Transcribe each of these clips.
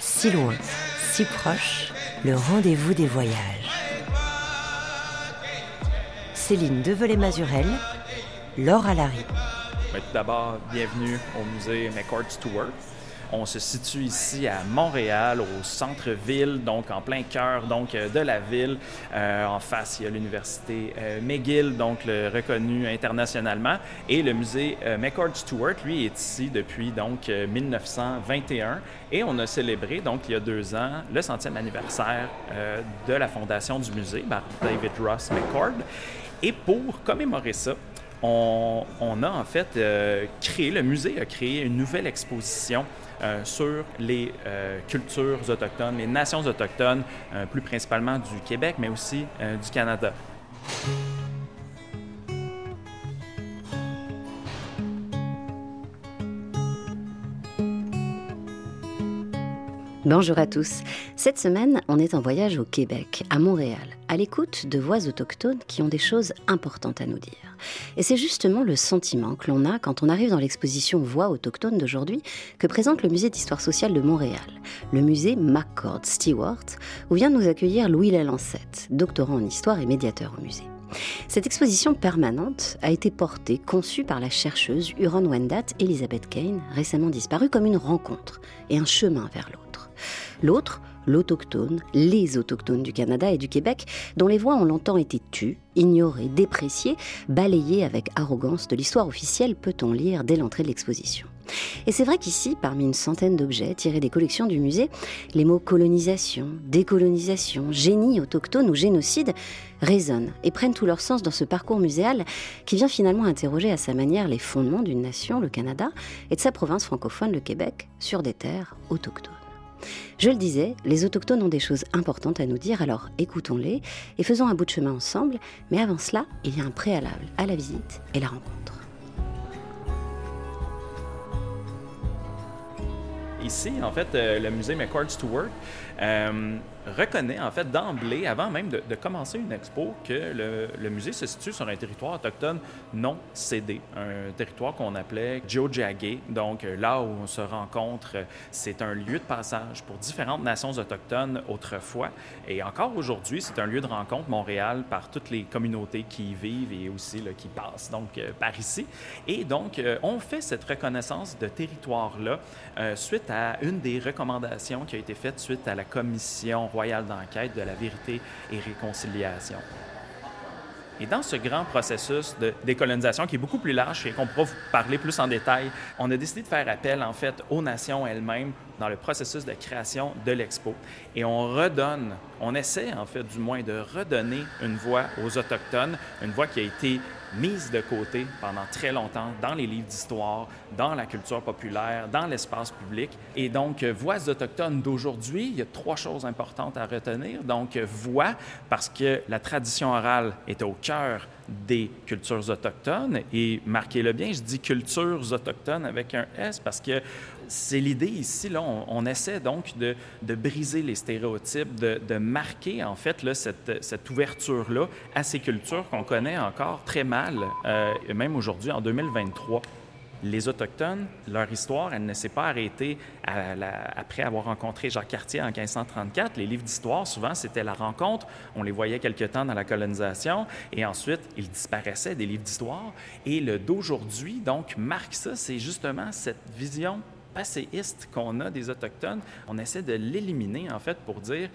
Si loin, si proche, le rendez-vous des voyages. Céline Develay-Mazurel, Laure Alary. Tout d'abord, bienvenue au musée McCord Stewart. On se situe ici à Montréal, au centre-ville, donc en plein cœur donc euh, de la ville. Euh, en face, il y a l'université euh, McGill, donc le reconnu internationalement, et le musée McCord Stewart, lui, est ici depuis donc 1921. Et on a célébré donc il y a deux ans le centième anniversaire de la fondation du musée par David Ross McCord. Et pour commémorer ça, on, a en fait créé, le musée a créé une nouvelle exposition euh, sur les euh, cultures autochtones, les nations autochtones, euh, plus principalement du Québec, mais aussi du Canada. Bonjour à tous. Cette semaine, on est en voyage au Québec, à Montréal, à l'écoute de voix autochtones qui ont des choses importantes à nous dire. Et c'est justement le sentiment que l'on a quand on arrive dans l'exposition Voix autochtones d'aujourd'hui que présente le musée d'histoire sociale de Montréal, le musée McCord Stewart, où vient nous accueillir Louis Lalancette, doctorant en histoire et médiateur au musée. Cette exposition permanente a été portée, conçue par la chercheuse Huron Wendat Elizabeth Kane, récemment disparue, comme une rencontre et un chemin vers l'autre. L'autre, l'autochtone, les autochtones du Canada et du Québec, dont les voix ont longtemps été tues, ignorées, dépréciées, balayées avec arrogance de l'histoire officielle, peut-on lire dès l'entrée de l'exposition. Et c'est vrai qu'ici, parmi une centaine d'objets tirés des collections du musée, les mots colonisation, décolonisation, génie autochtone ou génocide résonnent et prennent tout leur sens dans ce parcours muséal qui vient finalement interroger à sa manière les fondements d'une nation, le Canada, et de sa province francophone, le Québec, sur des terres autochtones. Je le disais, les autochtones ont des choses importantes à nous dire, alors écoutons-les et faisons un bout de chemin ensemble, mais avant cela, il y a un préalable à la visite et la rencontre. Ici, en fait, euh, le musée McCord Stewart euh, reconnaît en fait d'emblée, avant même de, commencer une expo, que le, musée se situe sur un territoire autochtone non cédé, un territoire qu'on appelait Geojagé. Donc euh, là où on se rencontre, c'est un lieu de passage pour différentes nations autochtones autrefois. Et encore aujourd'hui, c'est un lieu de rencontre, Montréal, par toutes les communautés qui y vivent et aussi là, qui passent donc euh, par ici. Et donc, euh, on fait cette reconnaissance de territoire-là suite à une des recommandations qui a été faite suite à la commission royale d'enquête de la vérité et réconciliation. Et dans ce grand processus de décolonisation qui est beaucoup plus large et qu'on pourra vous parler plus en détail, on a décidé de faire appel en fait aux nations elles-mêmes dans le processus de création de l'expo. Et on redonne, on essaie en fait du moins de redonner une voix aux Autochtones, une voix qui a été mise de côté pendant très longtemps dans les livres d'histoire, dans la culture populaire, dans l'espace public. Et donc, euh, voix autochtones d'aujourd'hui, il y a trois choses importantes à retenir. Donc, euh, voix, parce que la tradition orale est au cœur des cultures autochtones. Et marquez-le bien, je dis cultures autochtones avec un S parce que c'est l'idée ici, là, on, essaie donc de, briser les stéréotypes, de, marquer en fait cette ouverture-là à ces cultures qu'on connaît encore très mal, euh, même aujourd'hui en 2023 les Autochtones, leur histoire, elle ne s'est pas arrêtée après avoir rencontré Jacques Cartier en 1534. Les livres d'histoire, souvent, c'était la rencontre. On les voyait quelque temps dans la colonisation et ensuite, ils disparaissaient des livres d'histoire. Et le d'aujourd'hui, donc, marque ça. C'est justement cette vision qu'on a des Autochtones. On essaie de l'éliminer, en fait, pour dire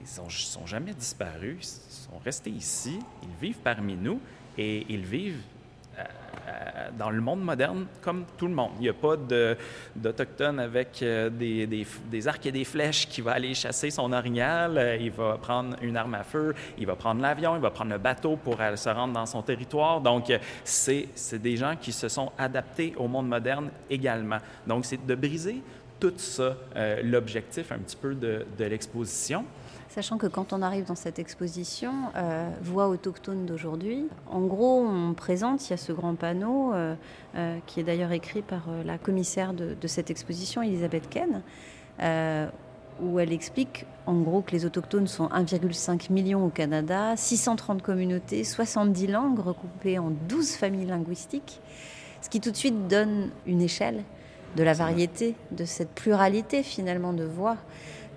ils sont, sont jamais disparus, ils sont restés ici, ils vivent parmi nous et ils vivent dans le monde moderne comme tout le monde. Il n'y a pas d'Autochtone avec euh, des, arcs et des flèches qui va aller chasser son orignal. Euh, il va prendre une arme à feu, il va prendre l'avion, il va prendre le bateau pour se rendre dans son territoire. Donc, c'est des gens qui se sont adaptés au monde moderne également. Donc, c'est de briser tout ça, l'objectif un petit peu de l'exposition. Sachant que quand on arrive dans cette exposition, euh, Voix autochtone d'aujourd'hui, en gros, on présente, il y a ce grand panneau euh, euh, qui est d'ailleurs écrit par la commissaire de, cette exposition, Elisabeth Ken, où elle explique en gros que les autochtones sont 1,5 million au Canada, 630 communautés, 70 langues recoupées en 12 familles linguistiques, ce qui tout de suite donne une échelle de la variété, de cette pluralité finalement de voix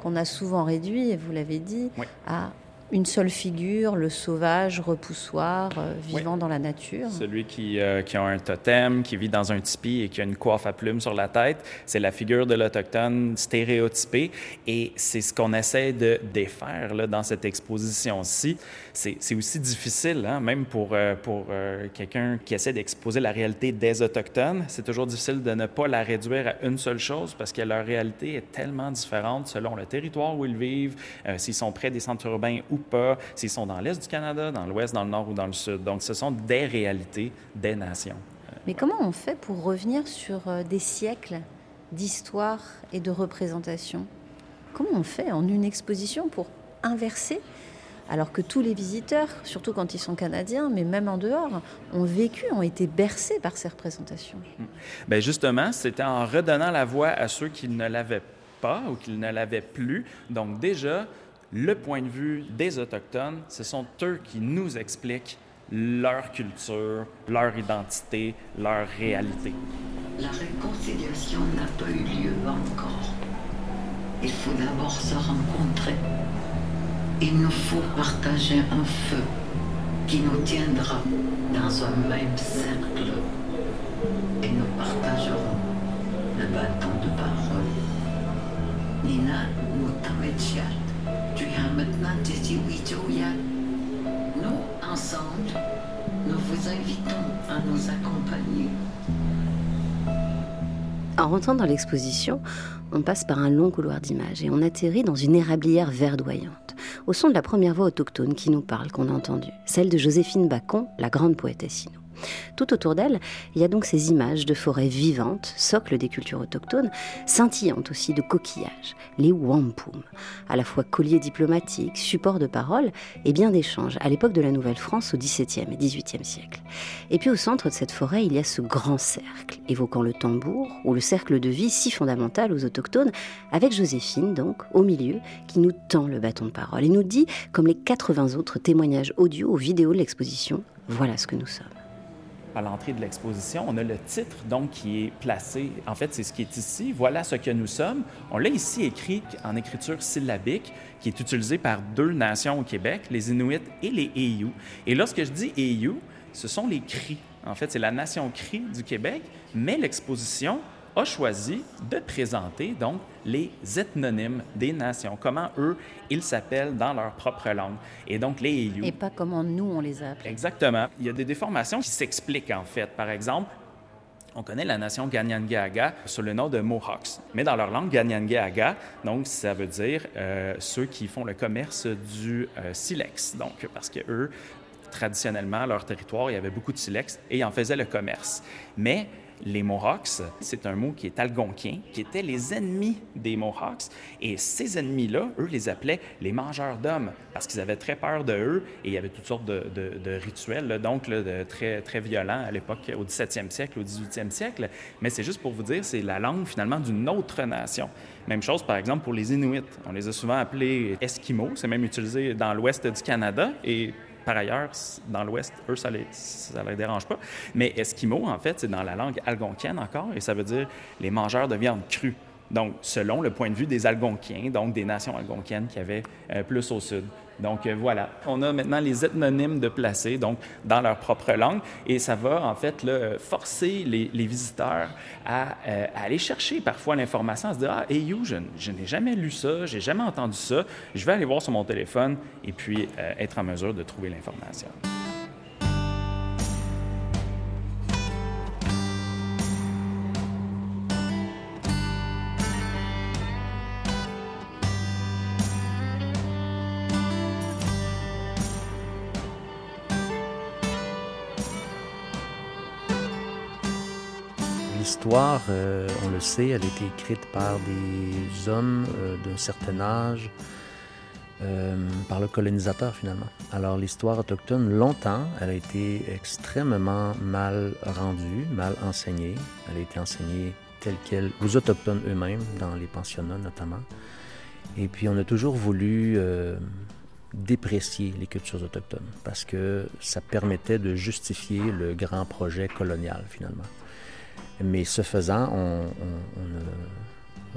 qu'on a souvent réduit, et vous l'avez dit, à une seule figure, le sauvage, repoussoir, euh, vivant dans la nature. Celui qui, euh, qui, a un totem, qui vit dans un tipi et qui a une coiffe à plumes sur la tête, c'est la figure de l'Autochtone stéréotypée. Et c'est ce qu'on essaie de défaire là, dans cette exposition-ci. C'est aussi difficile, hein, même pour, euh, pour quelqu'un qui essaie d'exposer la réalité des Autochtones. C'est toujours difficile de ne pas la réduire à une seule chose parce que leur réalité est tellement différente selon le territoire où ils vivent, s'ils sont près des centres urbains ou pas, s'ils sont dans l'Est du Canada, dans l'Ouest, dans le Nord ou dans le Sud. Donc, ce sont des réalités des nations. Mais comment on fait pour revenir sur euh, des siècles d'histoire et de représentation? Comment on fait en une exposition pour inverser alors que tous les visiteurs, surtout quand ils sont canadiens, mais même en dehors, ont vécu, ont été bercés par ces représentations. Bien justement, c'était en redonnant la voix à ceux qui ne l'avaient pas ou qui ne l'avaient plus. Donc déjà, le point de vue des Autochtones, ce sont eux qui nous expliquent leur culture, leur identité, leur réalité. La réconciliation n'a pas eu lieu encore. Il faut d'abord se rencontrer. Il nous faut partager un feu qui nous tiendra dans un même cercle. Et nous partagerons le bâton de parole. Nina Mutamechiat. maintenant Nous, ensemble, nous vous invitons à nous accompagner. En rentrant dans l'exposition, on passe par un long couloir d'images et on atterrit dans une érablière verdoyante, au son de la première voix autochtone qui nous parle, qu'on a entendue, celle de Joséphine Bacon, la grande poétesse Inou. Tout autour d'elle, il y a donc ces images de forêts vivantes, socle des cultures autochtones, scintillantes aussi de coquillages, les wampum, à la fois colliers diplomatiques, supports de parole et bien d'échanges, à l'époque de la Nouvelle-France au XVIIe et XVIIIe siècle. Et puis au centre de cette forêt, il y a ce grand cercle, évoquant le tambour, ou le cercle de vie si fondamental aux autochtones, avec Joséphine donc, au milieu, qui nous tend le bâton de parole et nous dit, comme les 80 autres témoignages audio ou vidéo de l'exposition, voilà ce que nous sommes à l'entrée de l'exposition, on a le titre donc qui est placé. En fait, c'est ce qui est ici. Voilà ce que nous sommes. On l'a ici écrit en écriture syllabique, qui est utilisée par deux nations au Québec, les Inuits et les Eyu. Et lorsque je dis Eyu, ce sont les cris. En fait, c'est la nation cri du Québec, mais l'exposition a choisi de présenter donc les ethnonymes des nations, comment eux, ils s'appellent dans leur propre langue. Et donc les Eyu. Et pas comment nous, on les appelle. Exactement. Il y a des déformations qui s'expliquent en fait. Par exemple, on connaît la nation Ganyangaga sous le nom de Mohawks. Mais dans leur langue Ganyangaga, donc ça veut dire euh, ceux qui font le commerce du euh, silex. Donc parce que eux traditionnellement, leur territoire, il y avait beaucoup de silex et ils en faisaient le commerce. Mais les Mohawks, c'est un mot qui est algonquien, qui étaient les ennemis des Mohawks. Et ces ennemis-là, eux, les appelaient les mangeurs d'hommes, parce qu'ils avaient très peur de eux et il y avait toutes sortes de, rituels, donc de, très, très violents à l'époque, au 17e siècle, au 18e siècle. Mais c'est juste pour vous dire, c'est la langue finalement d'une autre nation. Même chose, par exemple, pour les Inuits. On les a souvent appelés Esquimaux, c'est même utilisé dans l'ouest du Canada. Et par ailleurs, dans l'Ouest, eux, ça les, les dérange pas. Mais Esquimaux, en fait, c'est dans la langue algonquienne encore, et ça veut dire les mangeurs de viande crue. Donc, selon le point de vue des Algonquiens, donc des nations algonquiennes qui avaient euh, plus au sud. Donc euh, voilà, on a maintenant les ethnonymes de placer, donc dans leur propre langue, et ça va en fait forcer les, visiteurs euh, à, aller chercher parfois l'information, à se dire ah, hey you, je, je n'ai jamais lu ça, j'ai jamais entendu ça, je vais aller voir sur mon téléphone et puis euh, être en mesure de trouver l'information. Euh, on le sait, elle a été écrite par des hommes euh, d'un certain âge, euh, par le colonisateur finalement. Alors l'histoire autochtone, longtemps, elle a été extrêmement mal rendue, mal enseignée. Elle a été enseignée telle qu'elle, aux autochtones eux-mêmes, dans les pensionnats notamment. Et puis on a toujours voulu déprécier les cultures autochtones parce que ça permettait de justifier le grand projet colonial finalement. Mais ce faisant, on,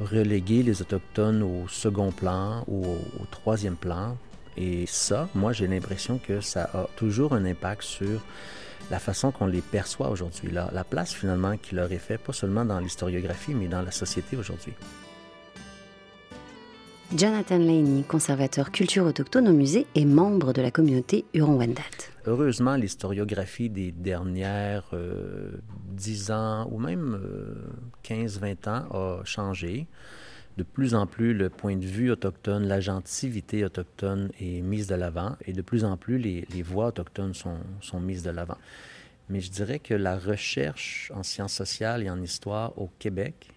a relégué les Autochtones au second plan ou au, troisième plan. Et ça, moi, j'ai l'impression que ça a toujours un impact sur la façon qu'on les perçoit aujourd'hui, la, la place finalement qu'il leur est fait, pas seulement dans l'historiographie, mais dans la société aujourd'hui. Jonathan Laney, conservateur culture autochtone au musée et membre de la communauté Huron-Wendat. Heureusement, l'historiographie des dernières euh, 10 ans ou même 15-20 euh, ans a changé. De plus en plus, le point de vue autochtone, l'agentivité autochtone est mise de l'avant et de plus en plus, les, les voix autochtones sont, sont mises de l'avant. Mais je dirais que la recherche en sciences sociales et en histoire au Québec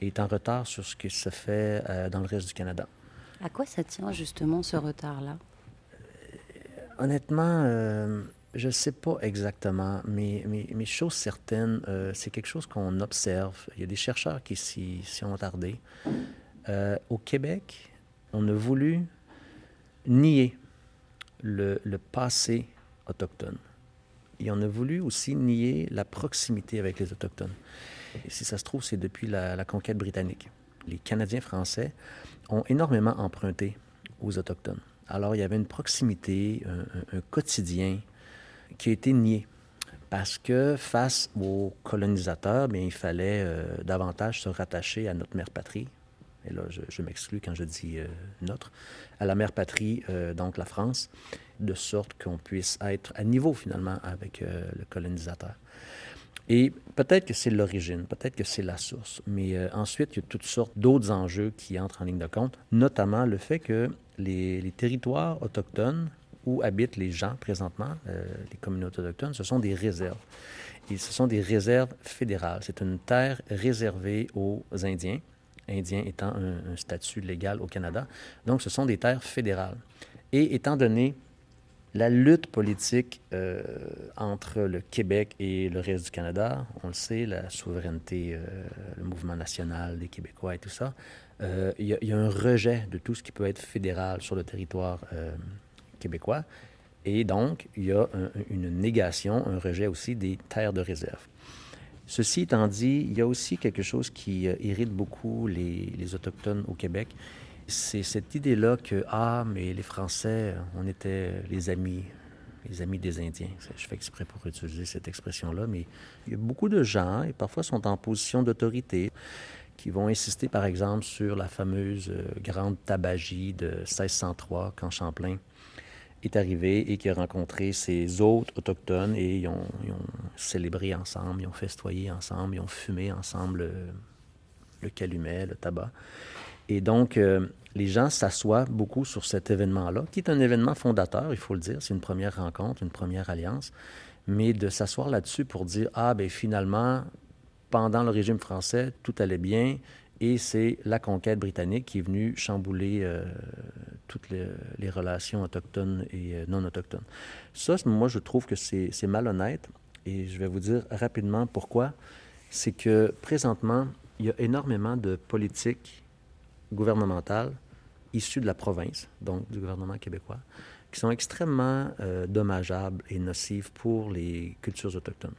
est en retard sur ce qui se fait euh, dans le reste du Canada. À quoi ça tient justement ce retard-là? Honnêtement, euh, je ne sais pas exactement, mais, mais, mais chose certaine, c'est quelque chose qu'on observe. Il y a des chercheurs qui s'y ont attardés. au Québec, on a voulu nier le, passé autochtone. Et on a voulu aussi nier la proximité avec les Autochtones. Si ça se trouve, c'est depuis la, conquête britannique. Les Canadiens français ont énormément emprunté aux Autochtones. Alors, il y avait une proximité, un, quotidien qui a été nié. Parce que face aux colonisateurs, il fallait euh, davantage se rattacher à notre mère patrie. Et là, je, m'exclus quand je dis euh, notre, à la mère patrie, euh, donc la France, de sorte qu'on puisse être à niveau finalement avec le colonisateur. Et peut-être que c'est l'origine, peut-être que c'est la source, mais ensuite, il y a toutes sortes d'autres enjeux qui entrent en ligne de compte, notamment le fait que les, territoires autochtones où habitent les gens présentement, euh, les communautés autochtones, ce sont des réserves. Et ce sont des réserves fédérales. C'est une terre réservée aux Indiens, Indiens étant un statut légal au Canada. Donc, ce sont des terres fédérales. Et étant donné la lutte politique euh, entre le Québec et le reste du Canada, on le sait, la souveraineté, euh, le mouvement national des Québécois et tout ça, euh, y, a un rejet de tout ce qui peut être fédéral sur le territoire québécois. Et donc, il y a une négation, un rejet aussi des terres de réserve. Ceci étant dit, il y a aussi quelque chose qui irrite beaucoup les, les Autochtones au Québec c'est cette idée-là que, ah, mais les Français, on était les amis, les amis des Indiens. Je fais exprès pour utiliser cette expression-là, mais il y a beaucoup de gens, et parfois sont en position d'autorité, qui vont insister, par exemple, sur la fameuse euh, grande tabagie de 1603, quand Champlain est arrivé et qui a rencontré ses hôtes autochtones et ils ont, célébré ensemble, ils ont festoyé ensemble, ils ont fumé ensemble le, le calumet, le tabac. Et donc, euh, les gens s'assoient beaucoup sur cet événement-là, qui est un événement fondateur, il faut le dire. C'est une première rencontre, une première alliance. Mais de s'asseoir là-dessus pour dire, ah, ben finalement, pendant le régime français, tout allait bien. Et c'est la conquête britannique qui est venue chambouler euh, toutes les, relations autochtones et euh, non autochtones. Ça, moi, je trouve que c'est malhonnête. Et je vais vous dire rapidement pourquoi. C'est que présentement, il y a énormément de politiques gouvernementales issues de la province, donc du gouvernement québécois, qui sont extrêmement euh, dommageables et nocives pour les cultures autochtones.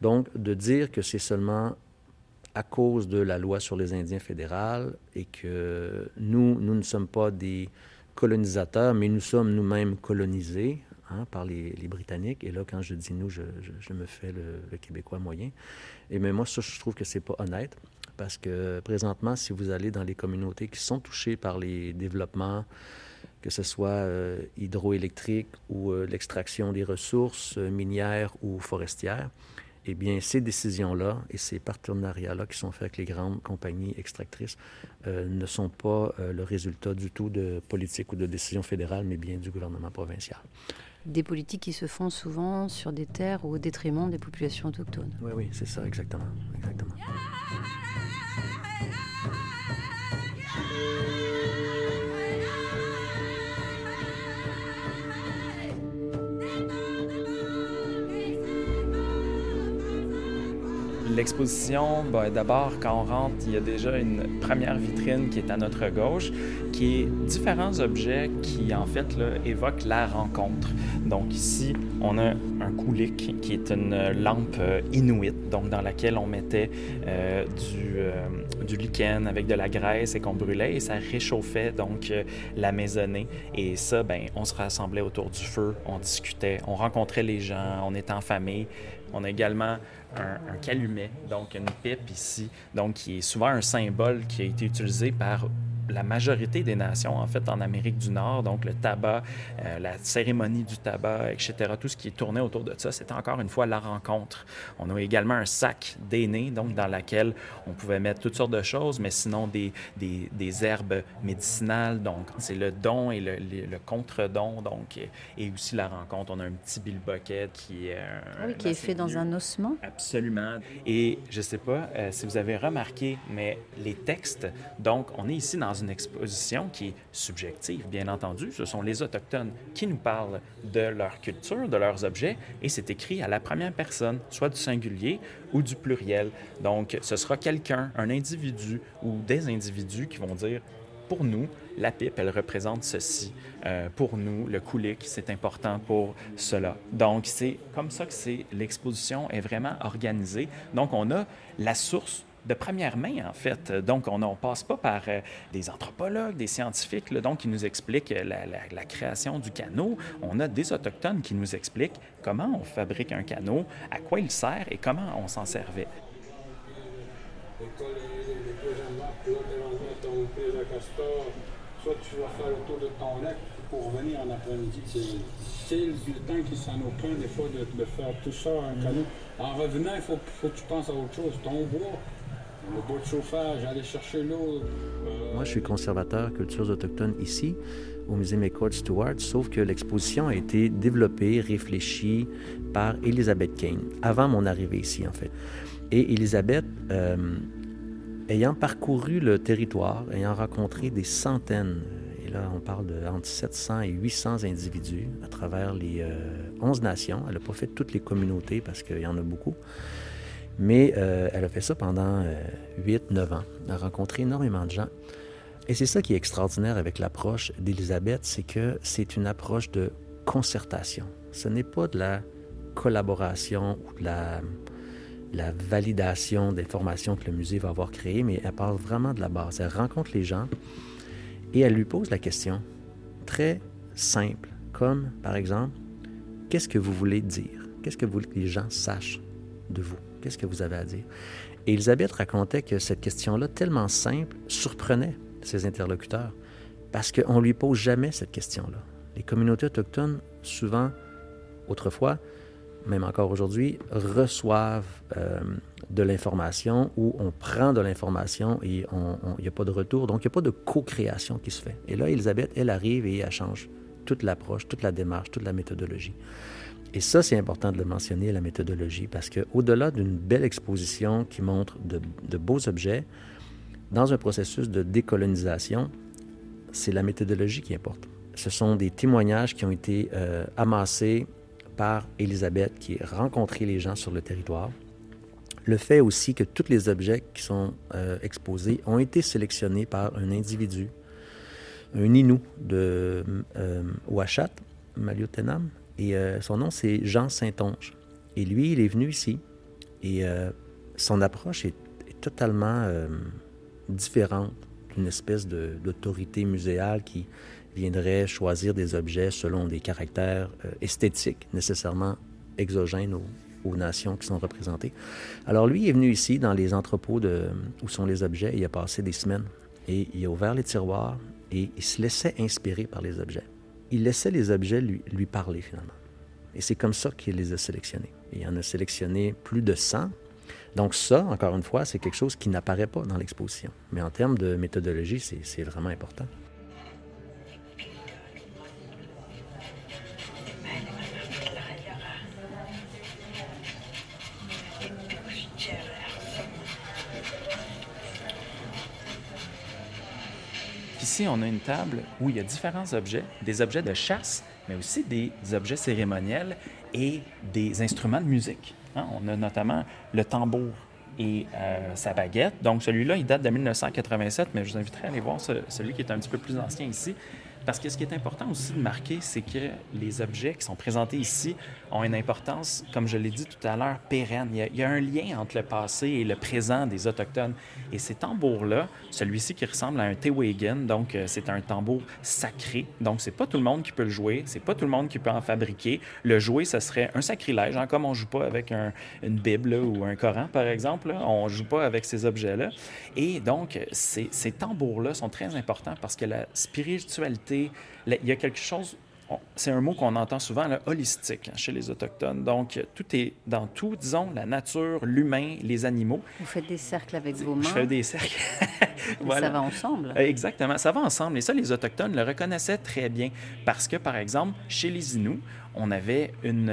Donc, de dire que c'est seulement à cause de la loi sur les Indiens fédérales et que nous, nous ne sommes pas des colonisateurs, mais nous sommes nous-mêmes colonisés hein, par les, Britanniques. Et là, quand je dis nous, je, me fais le, Québécois moyen. Et mais moi, ça, je trouve que c'est pas honnête parce que présentement, si vous allez dans les communautés qui sont touchées par les développements, que ce soit euh, hydroélectrique ou euh, l'extraction des ressources euh, minières ou forestières, eh bien, ces décisions-là et ces partenariats-là qui sont faits avec les grandes compagnies extractrices ne sont pas le résultat du tout de politique ou de décisions fédérales, mais bien du gouvernement provincial. Des politiques qui se font souvent sur des terres au détriment des populations autochtones. Oui, oui, c'est ça, exactement. exactement. L'exposition, ben, d'abord, quand on rentre, il y a déjà une première vitrine qui est à notre gauche, qui est différents objets qui, en fait, évoquent la rencontre. Donc ici, on a un koulik, qui est une lampe euh, inuit, donc dans laquelle on mettait euh, du, euh, du lichen avec de la graisse et qu'on brûlait et ça réchauffait donc la maisonnée. Et ça, ben, on se rassemblait autour du feu, on discutait, on rencontrait les gens, on était en famille. On a également un, calumet, donc une pipe ici, donc qui est souvent un symbole qui a été utilisé par la majorité des nations, en fait, en Amérique du Nord, donc le tabac, euh, la cérémonie du tabac, etc., tout ce qui est tourné autour de ça, c'est encore une fois la rencontre. On a également un sac d'aînés, donc dans lequel on pouvait mettre toutes sortes de choses, mais sinon des, des, des herbes médicinales, donc c'est le don et le, le, le contre-don, donc, et aussi la rencontre. On a un petit bilboquet qui est... Ah oui, qui est fait dans un ossement. Absolument. Et je ne sais pas euh, si vous avez remarqué, mais les textes, donc on est ici dans une exposition qui est subjective, bien entendu. Ce sont les Autochtones qui nous parlent de leur culture, de leurs objets, et c'est écrit à la première personne, soit du singulier ou du pluriel. Donc, ce sera quelqu'un, un individu ou des individus qui vont dire pour nous, la pipe, elle représente ceci. Euh, pour nous, le koulik, c'est important pour cela. Donc, c'est comme ça que c'est l'exposition est vraiment organisée. Donc, on a la source de première main, en fait. Donc, on ne passe pas par euh, des anthropologues, des scientifiques, là, donc, qui nous expliquent la, la, la, création du canot. On a des autochtones qui nous expliquent comment on fabrique un canot, à quoi il sert et comment on s'en servait. Soit tu vas faire le tour de ton lac pour revenir en après-midi. C'est le temps qui s'en prend des fois de, de, faire tout ça en canot. En revenant, il faut, faut que tu penses à autre chose. Ton bois, le bois de chauffage, aller chercher l'eau. Euh... Moi, je suis conservateur cultures autochtones ici, au musée McCord Stewart, sauf que l'exposition a été développée, réfléchie par Elizabeth Kane, avant mon arrivée ici, en fait. Et Elizabeth, euh, ayant parcouru le territoire, ayant rencontré des centaines, et là on parle de entre 700 et 800 individus à travers les euh, 11 nations, elle n'a pas fait toutes les communautés parce qu'il y en a beaucoup, mais euh, elle a fait ça pendant euh, 8-9 ans. Elle a rencontré énormément de gens. Et c'est ça qui est extraordinaire avec l'approche d'Elisabeth, c'est que c'est une approche de concertation. Ce n'est pas de la collaboration ou de la, la validation des formations que le musée va avoir créées, mais elle parle vraiment de la base. Elle rencontre les gens et elle lui pose la question très simple, comme par exemple, qu'est-ce que vous voulez dire? Qu'est-ce que vous voulez que les gens sachent de vous? Qu'est-ce que vous avez à dire? Et Elisabeth racontait que cette question-là, tellement simple, surprenait ses interlocuteurs parce qu'on ne lui pose jamais cette question-là. Les communautés autochtones, souvent, autrefois, même encore aujourd'hui, reçoivent euh, de l'information ou on prend de l'information et il n'y a pas de retour. Donc, il n'y a pas de co-création qui se fait. Et là, Elisabeth, elle arrive et elle change toute l'approche, toute la démarche, toute la méthodologie. Et ça, c'est important de le mentionner, la méthodologie, parce qu'au-delà d'une belle exposition qui montre de, beaux objets, dans un processus de décolonisation, c'est la méthodologie qui importe. Ce sont des témoignages qui ont été euh, amassés par Elisabeth, qui a rencontré les gens sur le territoire. Le fait aussi que tous les objets qui sont euh, exposés ont été sélectionnés par un individu, un Inou de euh, Ouachat, Maliotenam, et euh, son nom, c'est Jean Saint-Onge. Et lui, il est venu ici. Et euh, son approche est, totalement euh, différente d'une espèce d'autorité muséale qui viendrait choisir des objets selon des caractères esthétiques nécessairement exogènes aux, aux, nations qui sont représentées. Alors lui, il est venu ici dans les entrepôts de, où sont les objets. Il a passé des semaines. Et il a ouvert les tiroirs et il se laissait inspirer par les objets il laissait les objets lui, lui parler finalement. Et c'est comme ça qu'il les a sélectionnés. Il en a sélectionné plus de 100. Donc ça, encore une fois, c'est quelque chose qui n'apparaît pas dans l'exposition. Mais en termes de méthodologie, c'est vraiment important. Ici, on a une table où il y a différents objets, des objets de chasse, mais aussi des objets cérémoniels et des instruments de musique. Hein? On a notamment le tambour et euh, sa baguette. Donc celui-là, il date de 1987, mais je vous inviterai à aller voir ce- celui qui est un petit peu plus ancien ici. Parce que ce qui est important aussi de marquer, c'est que les objets qui sont présentés ici ont une importance, comme je l'ai dit tout à l'heure, pérenne. Il y, a, un lien entre le passé et le présent des Autochtones. Et ces tambours-là, celui-ci qui ressemble à un Tewagen, donc euh, c'est un tambour sacré. Donc c'est pas tout le monde qui peut le jouer, c'est pas tout le monde qui peut en fabriquer. Le jouer, ce serait un sacrilège, hein, comme on joue pas avec un- une Bible ou un Coran, par exemple. là. On joue pas avec ces objets-là. Et donc, ces, ces tambours-là sont très importants parce que la spiritualité, il y a quelque chose, c'est un mot qu'on entend souvent, là, holistique, hein, chez les Autochtones. Donc, tout est dans tout, disons, la nature, l'humain, les animaux. Vous faites des cercles avec vos mains. Je fais des cercles. Voilà. Ça va ensemble. Exactement, ça va ensemble. Et ça, les Autochtones le reconnaissaient très bien. Parce que, par exemple, chez les Inuits, on avait une,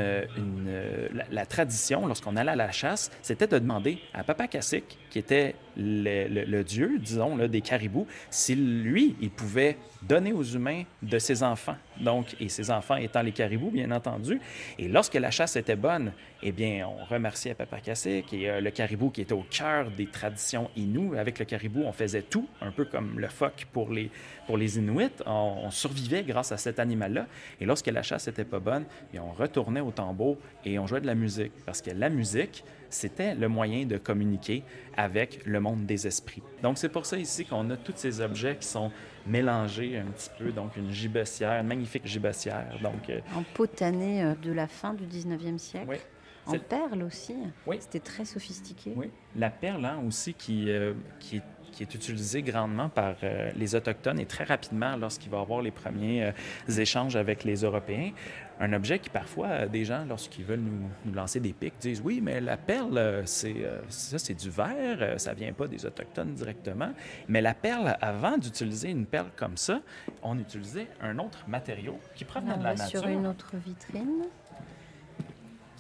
la, tradition, lorsqu'on allait à la chasse, c'était de demander à Papa Cacique, qui était le, dieu, disons, des caribous, si lui, il pouvait donner aux humains de ses enfants. Donc, et ses enfants étant les caribous, bien entendu. Et lorsque la chasse était bonne, eh bien, on remerciait Papa Cacique et euh, le caribou qui était au cœur des traditions Inuits. Avec le caribou, on faisait tout, un peu comme le phoque pour les, pour les Inuits. On, on survivait grâce à cet animal-là. Et lorsque la chasse n'était pas bonne, eh on retournait au tambour et on jouait de la musique. Parce que la musique, c'était le moyen de communiquer avec le monde des esprits. Donc, c'est pour ça ici qu'on a tous ces objets qui sont mélangés un petit peu. Donc, une gibecière, une magnifique gibecière. Donc, euh, En potané euh, de la fin du 19e siècle. oui. En perles aussi. Oui. C'était très sophistiqué. Oui. La perle hein, aussi qui, euh, qui, est, qui est utilisée grandement par euh, les Autochtones et très rapidement lorsqu'il va y avoir les premiers euh, échanges avec les Européens. Un objet qui parfois, euh, des gens, lorsqu'ils veulent nous, nous lancer des pics, disent oui, mais la perle, euh, c'est euh, ça, c'est du verre, ça vient pas des Autochtones directement. Mais la perle, avant d'utiliser une perle comme ça, on utilisait un autre matériau qui provenait de on la nature. sur une autre vitrine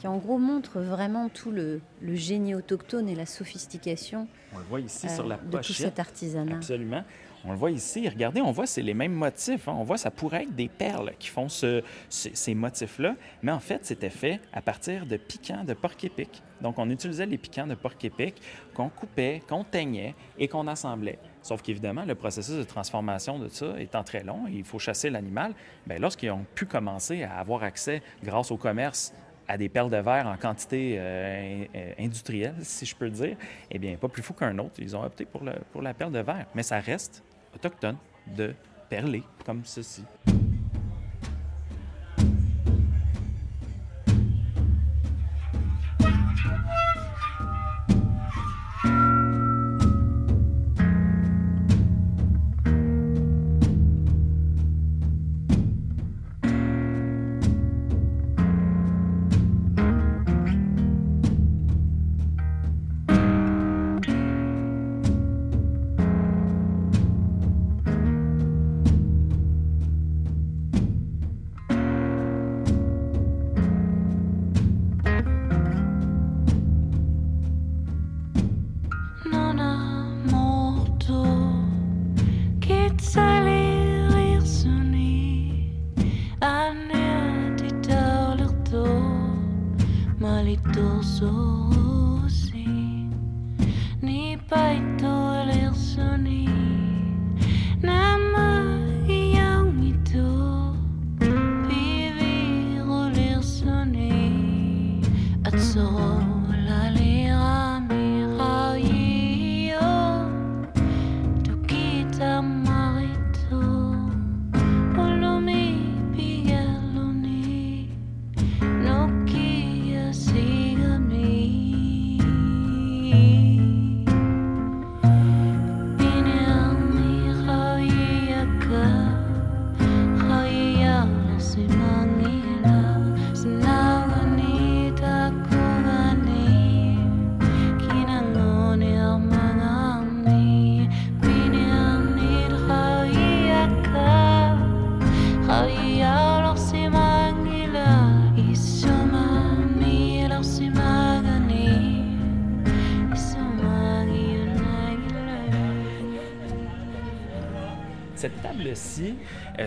qui en gros montre vraiment tout le, le génie autochtone et la sophistication On le voit ici euh, sur la de tout pochette. cet artisanat. Absolument. On le voit ici. Regardez, on voit c'est les mêmes motifs. hein. On voit ça pourrait être des perles qui font ce- ce- ces motifs-là, mais en fait, c'était fait à partir de piquants de porc-épic. Donc, on utilisait les piquants de porc-épic qu'on coupait, qu'on teignait et qu'on assemblait. Sauf qu'évidemment, le processus de transformation de ça étant très long, il faut chasser l'animal. Bien, lorsqu'ils ont pu commencer à avoir accès, grâce au commerce, à des perles de verre en quantité euh, euh, industrielle, si je peux dire, eh bien, pas plus fou qu'un autre. Ils ont opté pour la perle de verre. Mais ça reste autochtone de perler comme ceci.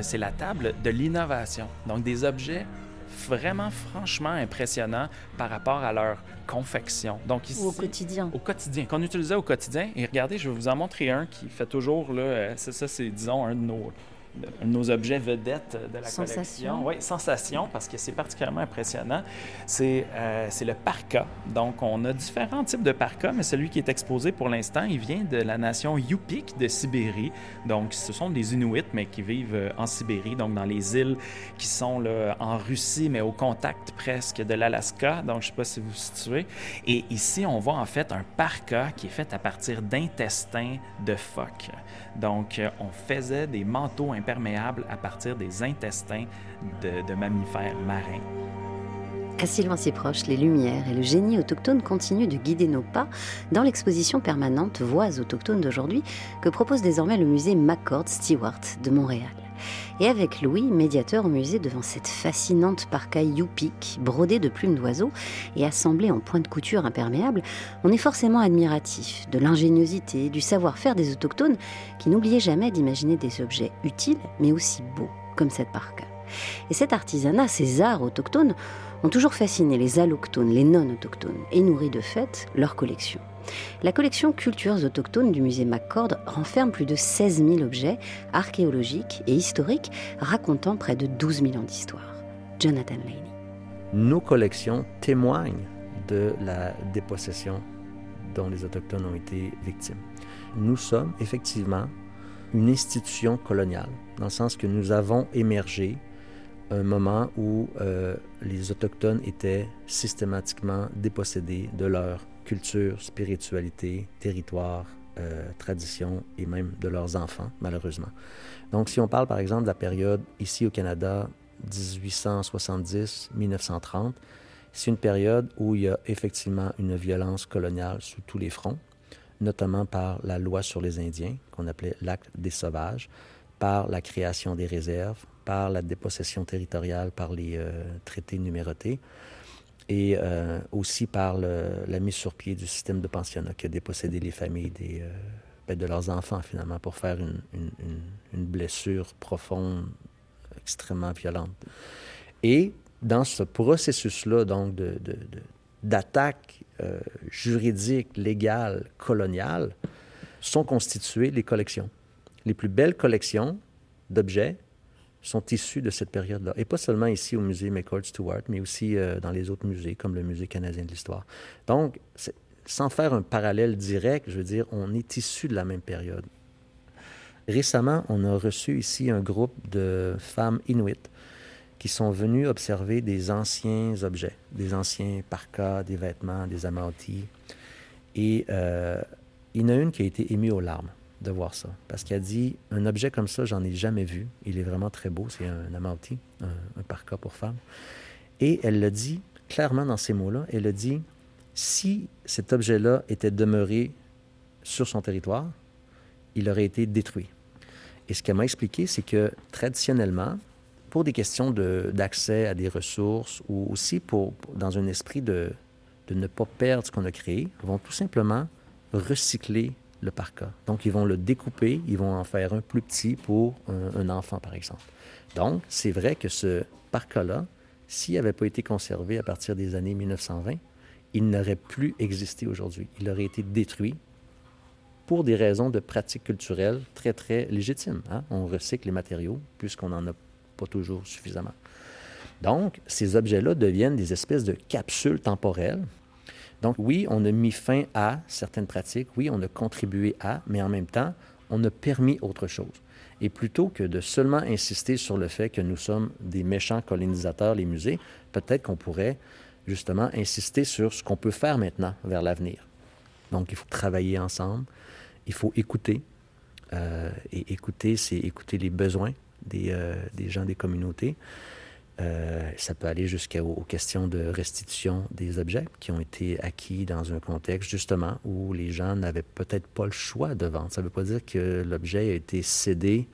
C'est la table de l'innovation. Donc, des objets vraiment franchement impressionnants par rapport à leur confection. Donc ici, au quotidien. au quotidien, qu'on utilisait au quotidien. Et regardez, je vais vous en montrer un qui fait toujours, là, euh, ça, c'est, disons, un de nos, nos objets vedettes de la Sensation. collection. Oui, sensation, parce que c'est particulièrement impressionnant. C'est, euh, c'est le parka. Donc, on a différents types de parka, mais celui qui est exposé pour l'instant, il vient de la nation Yupik de Sibérie. Donc, ce sont des Inuits, mais qui vivent euh, en Sibérie, donc dans les îles qui sont là, en Russie, mais au contact presque de l'Alaska. Donc, je ne sais pas si vous vous situez. Et ici, on voit en fait un parka qui est fait à partir d'intestins de phoques. Donc, euh, on faisait des manteaux imperméables à partir des intestins de, mammifères marins. Si loin si proche, les lumières et le génie autochtone continuent de guider nos pas dans l'exposition permanente Voix autochtones d'aujourd'hui que propose désormais le musée McCord Stewart de Montréal. Et avec Louis, médiateur au musée devant cette fascinante parka Yupik, brodée de plumes d'oiseaux et assemblée en point de couture imperméable, on est forcément admiratif de l'ingéniosité, du savoir-faire des autochtones qui n'oubliaient jamais d'imaginer des objets utiles mais aussi beaux, comme cette parka. Et cet artisanat, ces arts autochtones, ont toujours fasciné les allochtones, les non-autochtones, et nourri de fait leur collection. La collection Cultures autochtones du musée McCord renferme plus de 16 000 objets archéologiques et historiques racontant près de 12 000 ans d'histoire. Jonathan Laney. Nos collections témoignent de la dépossession dont les Autochtones ont été victimes. Nous sommes effectivement une institution coloniale, dans le sens que nous avons émergé un moment où euh, les Autochtones étaient systématiquement dépossédés de leur culture, spiritualité, territoire, euh, tradition et même de leurs enfants, malheureusement. Donc, si on parle par exemple de la période ici au Canada, 1870-1930, c'est une période où il y a effectivement une violence coloniale sous tous les fronts, notamment par la loi sur les Indiens, qu'on appelait l'acte des sauvages, par la création des réserves, par la dépossession territoriale, par les euh, traités numérotés, et euh, aussi par la mise sur pied du système de pensionnat qui a dépossédé les familles euh, ben, de leurs enfants, finalement, pour faire une, blessure profonde, extrêmement violente. Et dans ce processus-là, donc, d'attaque euh, juridique, légale, coloniale, sont constituées les collections. Les plus belles collections d'objets sont issues de cette période-là. Et pas seulement ici au musée McCord Stewart, mais aussi euh, dans les autres musées, comme le Musée canadien de l'histoire. Donc, sans faire un parallèle direct, je veux dire, on est issu de la même période. Récemment, on a reçu ici un groupe de femmes inuites qui sont venues observer des anciens objets, des anciens parkas, des vêtements, des amautis. Et euh, il y en a une qui a été émue aux larmes de voir ça. Parce qu'elle dit, un objet comme ça, j'en ai jamais vu. Il est vraiment très beau. C'est un amauti, un, un parka pour femmes. Et elle le dit clairement dans ces mots-là. Elle a dit, si cet objet-là était demeuré sur son territoire, il aurait été détruit. Et ce qu'elle m'a expliqué, c'est que traditionnellement, pour des questions d'accès à des ressources ou aussi pour, dans un esprit de, de ne pas perdre ce qu'on a créé, vont tout simplement recycler le parka. Donc, ils vont le découper, ils vont en faire un plus petit pour un, enfant, par exemple. Donc, c'est vrai que ce parka-là, s'il n'avait pas été conservé à partir des années 1920, il n'aurait plus existé aujourd'hui. Il aurait été détruit pour des raisons de pratique culturelle très, très légitimes. hein. On recycle les matériaux puisqu'on n'en a pas toujours suffisamment. Donc, ces objets-là deviennent des espèces de capsules temporelles. Donc, oui, on a mis fin à certaines pratiques, oui, on a contribué à, mais en même temps, on a permis autre chose. Et plutôt que de seulement insister sur le fait que nous sommes des méchants colonisateurs, les musées, peut-être qu'on pourrait justement insister sur ce qu'on peut faire maintenant vers l'avenir. Donc, il faut travailler ensemble, il faut écouter. Euh, et écouter, c'est écouter les besoins des, euh, des gens des communautés. Euh, ça peut aller jusqu'aux aux questions de restitution des objets qui ont été acquis dans un contexte justement où les gens n'avaient peut-être pas le choix de vendre. Ça ne veut pas dire que l'objet a été cédé.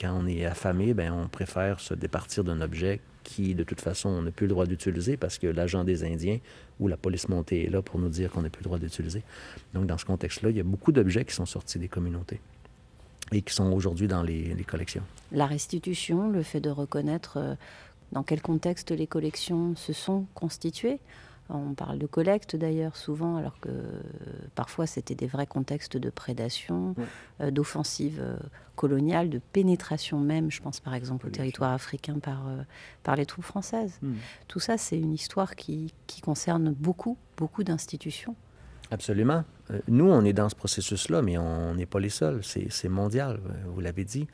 Quand on est affamé, ben, on préfère se départir d'un objet qui, de toute façon, on n'a plus le droit d'utiliser parce que l'agent des Indiens ou la police montée est là pour nous dire qu'on n'a plus le droit d'utiliser. Donc, dans ce contexte-là, il y a beaucoup d'objets qui sont sortis des communautés et qui sont aujourd'hui dans les, les collections. La restitution, le fait de reconnaître euh, dans quel contexte les collections se sont constituées. On parle de collecte d'ailleurs souvent, alors que euh, parfois c'était des vrais contextes de prédation, Ouais. euh, d'offensive coloniale, de pénétration même. Je pense par exemple au territoire africain par, par les troupes françaises. Hmm. Tout ça, c'est une histoire qui, qui concerne beaucoup, beaucoup d'institutions. Absolument. Euh, Nous, on est dans ce processus-là, mais on n'est pas les seuls. C'est mondial, euh, vous l'avez dit.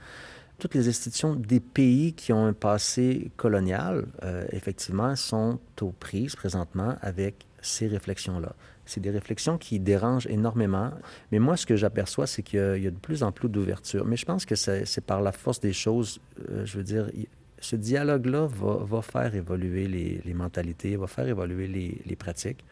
Toutes les institutions des pays qui ont un passé colonial, euh, effectivement, sont aux prises présentement avec ces réflexions-là. C'est des réflexions qui dérangent énormément. Mais moi, ce que j'aperçois, c'est qu'il y a- de plus en plus d'ouverture. Mais je pense que c'est par la force des choses, je veux dire, ce dialogue-là va, faire évoluer les, mentalités, va faire évoluer les pratiques.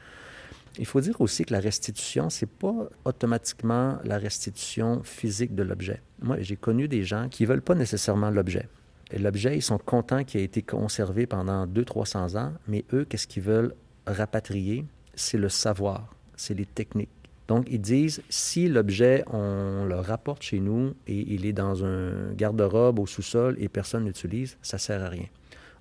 Il faut dire aussi que la restitution, c'est pas automatiquement la restitution physique de l'objet. Moi, j'ai connu des gens qui veulent pas nécessairement l'objet. Et L'objet, ils sont contents qu'il ait été conservé pendant 200-300 ans, mais eux, qu'est-ce qu'ils veulent rapatrier? C'est le savoir, c'est les techniques. Donc, ils disent, si l'objet, on le rapporte chez nous et il est dans un garde-robe au sous-sol et personne n'utilise, ça sert à rien.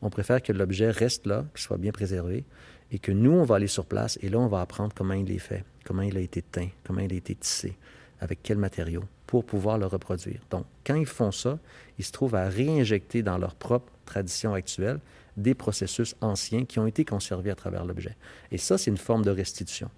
On préfère que l'objet reste là, qu'il soit bien préservé, et que nous, on va aller sur place et là, on va apprendre comment il est fait, comment il a été teint, comment il a été tissé, avec quel matériau, pour pouvoir le reproduire. Donc, quand ils font ça, ils se trouvent à réinjecter dans leur propre tradition actuelle des processus anciens qui ont été conservés à travers l'objet. Et ça, c'est une forme de restitution.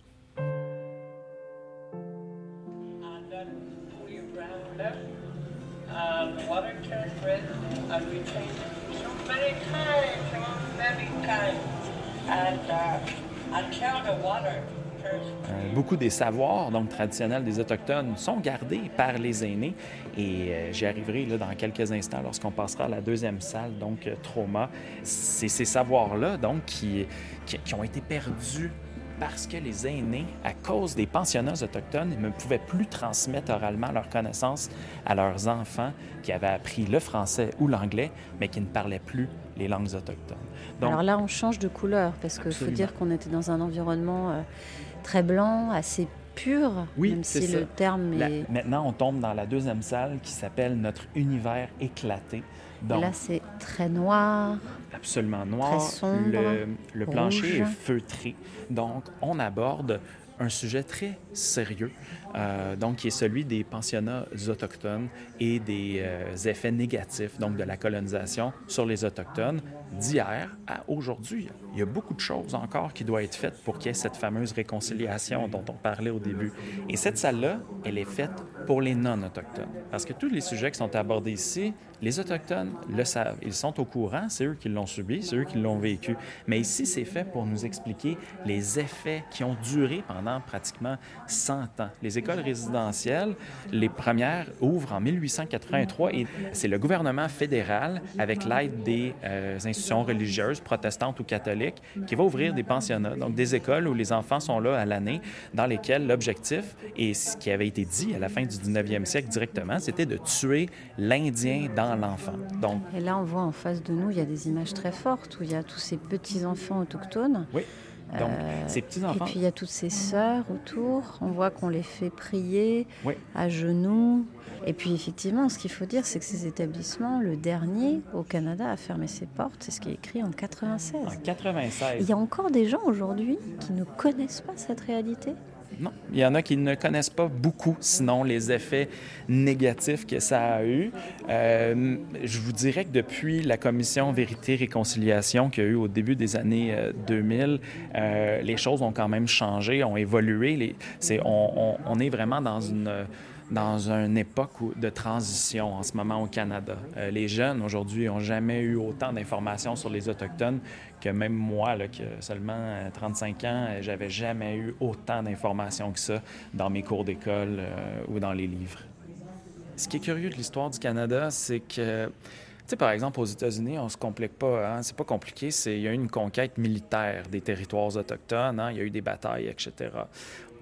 Beaucoup des savoirs donc traditionnels des Autochtones sont gardés par les aînés et euh, j'y arriverai là, dans quelques instants lorsqu'on passera à la deuxième salle, donc euh, trauma. C'est ces savoirs-là donc qui, qui, qui ont été perdus parce que les aînés, à cause des pensionnats autochtones, ne pouvaient plus transmettre oralement leurs connaissances à leurs enfants qui avaient appris le français ou l'anglais, mais qui ne parlaient plus les langues autochtones. Donc, Alors là, on change de couleur parce qu'il faut dire qu'on était dans un environnement euh, très blanc, assez pur, Oui, même c'est si ça. le terme La- est... maintenant, on tombe dans la deuxième salle qui s'appelle Notre univers éclaté. Donc, là, c'est très noir. absolument noir. très sombre, le, le plancher est feutré. Donc, on aborde un sujet très sérieux, euh, donc qui est celui des pensionnats autochtones et des euh, effets négatifs donc de la colonisation sur les autochtones d'hier à aujourd'hui. Il y a beaucoup de choses encore qui doivent être faites pour qu'il y ait cette fameuse réconciliation dont on parlait au début. Et cette salle-là, elle est faite pour les non-autochtones. Parce que tous les sujets qui sont abordés ici, les Autochtones le savent. Ils sont au courant, c'est eux qui l'ont subi, c'est eux qui l'ont vécu. Mais ici, c'est fait pour nous expliquer les effets qui ont duré pendant pratiquement 100 ans. Écoles résidentielles, les premières ouvrent en 1883 et c'est le gouvernement fédéral, avec l'aide des euh, institutions religieuses, protestantes ou catholiques, qui va ouvrir des pensionnats, donc des écoles où les enfants sont là à l'année, dans lesquelles l'objectif, et ce qui avait été dit à la fin du 19e siècle directement, c'était de tuer l'Indien dans l'enfant. Donc, Et là, on voit en face de nous, il y a des images très fortes où il y a tous ces petits-enfants autochtones. oui. Donc, Euh, ces Et petits-enfants... puis il y a toutes ces sœurs autour. On voit qu'on les fait prier Oui. à genoux. Et puis effectivement, ce qu'il faut dire, c'est que ces établissements, le dernier au Canada a fermé ses portes. C'est ce qui est écrit en 96. En 96. Il y a encore des gens aujourd'hui qui ne connaissent pas cette réalité. Non, il y en a qui ne connaissent pas beaucoup, sinon les effets négatifs que ça a eu. Euh, je vous dirais que depuis la commission Vérité-Réconciliation qu'il y a eu au début des années euh, 2000, euh, les choses ont quand même changé, ont évolué. On est vraiment dans une dans une époque de transition en ce moment au Canada. Euh, les jeunes aujourd'hui n'ont jamais eu autant d'informations sur les Autochtones que même moi, là, qui seulement euh, 35 ans, euh, j'avais jamais eu autant d'informations que ça dans mes cours d'école euh, ou dans les livres. Ce qui est curieux de l'histoire du Canada, c'est que, tu sais, par exemple, aux États-Unis, on se complique pas, hein, c'est pas compliqué, c'est, il y a eu une conquête militaire des territoires autochtones, hein, il y a eu des batailles, etc.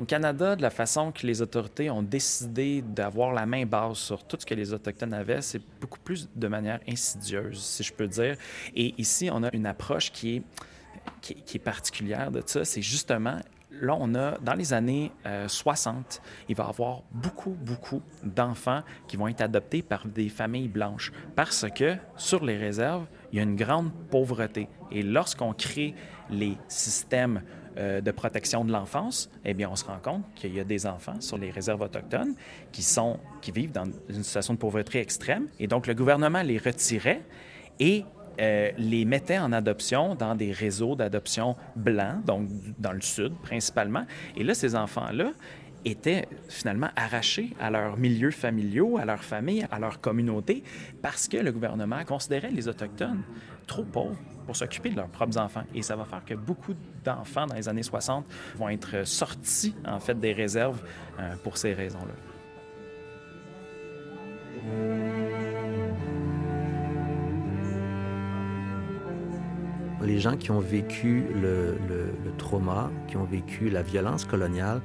Au Canada, de la façon que les autorités ont décidé d'avoir la main basse sur tout ce que les Autochtones avaient, c'est beaucoup plus de manière insidieuse, si je peux dire. Et ici, on a une approche qui est, particulière de ça, c'est justement là, on a, dans les années euh, 60, il va y avoir beaucoup, beaucoup d'enfants qui vont être adoptés par des familles blanches parce que sur les réserves, il y a une grande pauvreté. Et lorsqu'on crée les systèmes euh, de protection de l'enfance, eh bien, on se rend compte qu'il y a des enfants sur les réserves autochtones qui, sont, qui vivent dans une situation de pauvreté extrême. Et donc, le gouvernement les retirait et euh, les mettait en adoption dans des réseaux d'adoption blancs, donc dans le sud principalement. Et là, ces enfants-là étaient finalement arrachés à leurs milieux familiaux, à leur famille, à leur communauté, parce que le gouvernement considérait les Autochtones trop pauvres pour s'occuper de leurs propres enfants. Et ça va faire que beaucoup d'enfants dans les années 60 vont être sortis, en fait, des réserves euh, pour ces raisons-là. Les gens qui ont vécu le, le- le trauma, qui ont vécu la violence coloniale,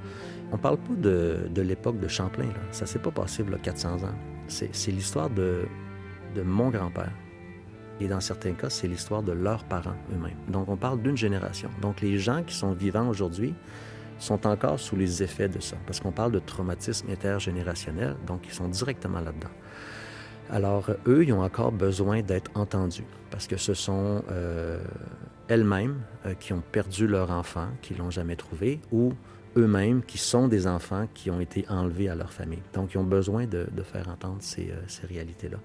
on parle pas de, l'époque de Champlain. Là. Ça s'est pas passé il y a 400 ans. C'est l'histoire de, mon grand-père. Et dans certains cas, c'est l'histoire de leurs parents eux-mêmes. Donc, on parle d'une génération. Donc, les gens qui sont vivants aujourd'hui sont encore sous les effets de ça, parce qu'on parle de traumatisme intergénérationnel, donc ils sont directement là-dedans. Alors, eux, ils ont encore besoin d'être entendus, parce que ce sont euh, elles-mêmes euh, qui ont perdu leur enfant, qui l'ont jamais trouvé, ou eux-mêmes qui sont des enfants qui ont été enlevés à leur famille. Donc, ils ont besoin de, faire entendre ces, euh, réalités-là.